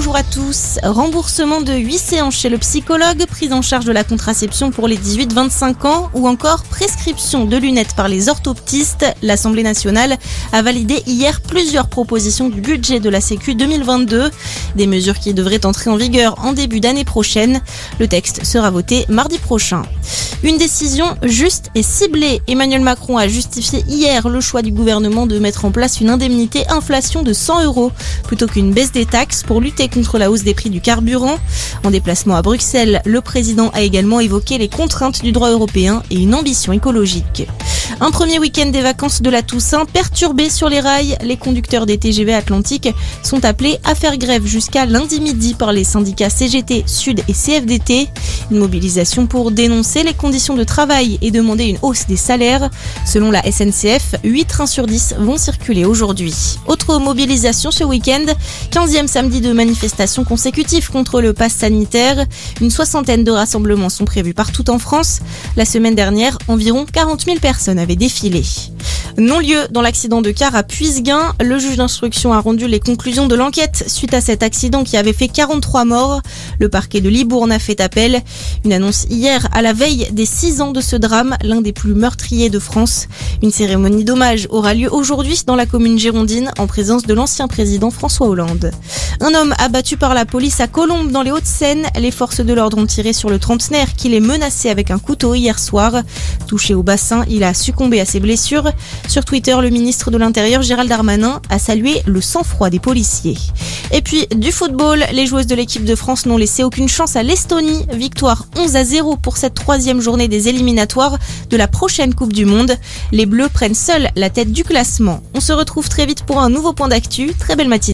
bonjour à tous. Remboursement de 8 séances chez le psychologue, prise en charge de la contraception pour les 18-25 ans ou encore prescription de lunettes par les orthoptistes. L'Assemblée nationale a validé hier plusieurs propositions du budget de la Sécu 2022. Des mesures qui devraient entrer en vigueur en début d'année prochaine. Le texte sera voté mardi prochain. Une décision juste et ciblée. Emmanuel Macron a justifié hier le choix du gouvernement de mettre en place une indemnité inflation de 100 euros plutôt qu'une baisse des taxes pour lutter contre la hausse des prix du carburant. En déplacement à Bruxelles, le président a également évoqué les contraintes du droit européen et une ambition écologique. Un premier week-end des vacances de la Toussaint perturbé sur les rails. Les conducteurs des TGV Atlantiques sont appelés à faire grève jusqu'à lundi midi par les syndicats CGT Sud et CFDT. Une mobilisation pour dénoncer les conditions de travail et demander une hausse des salaires. Selon la SNCF, 8 trains sur 10 vont circuler aujourd'hui. Autre mobilisation ce week-end, 15e samedi de manifestations consécutives contre le pass sanitaire. Une soixantaine de rassemblements sont prévus partout en France. La semaine dernière, environ 40 000 personnes avaient défilé. Non-lieu dans l'accident de car à Puisguin, le juge d'instruction a rendu les conclusions de l'enquête suite à cet accident qui avait fait 43 morts. Le parquet de Libourne a fait appel. Une annonce hier à la veille des 6 ans de ce drame, l'un des plus meurtriers de France. Une cérémonie d'hommage aura lieu aujourd'hui dans la commune girondine en présence de l'ancien président François Hollande. Un homme abattu par la police à Colombes dans les Hauts-de-Seine. Les forces de l'ordre ont tiré sur le trentenaire qui les menaçait avec un couteau hier soir. Touché au bassin, il a succombé à ses blessures. Sur Twitter, le ministre de l'Intérieur Gérald Darmanin a salué le sang-froid des policiers. Et puis du football, les joueuses de l'équipe de France n'ont laissé aucune chance à l'Estonie. Victoire 11 à 0 pour cette troisième journée des éliminatoires de la prochaine Coupe du Monde. Les Bleus prennent seuls la tête du classement. On se retrouve très vite pour un nouveau point d'actu. Très belle matinée.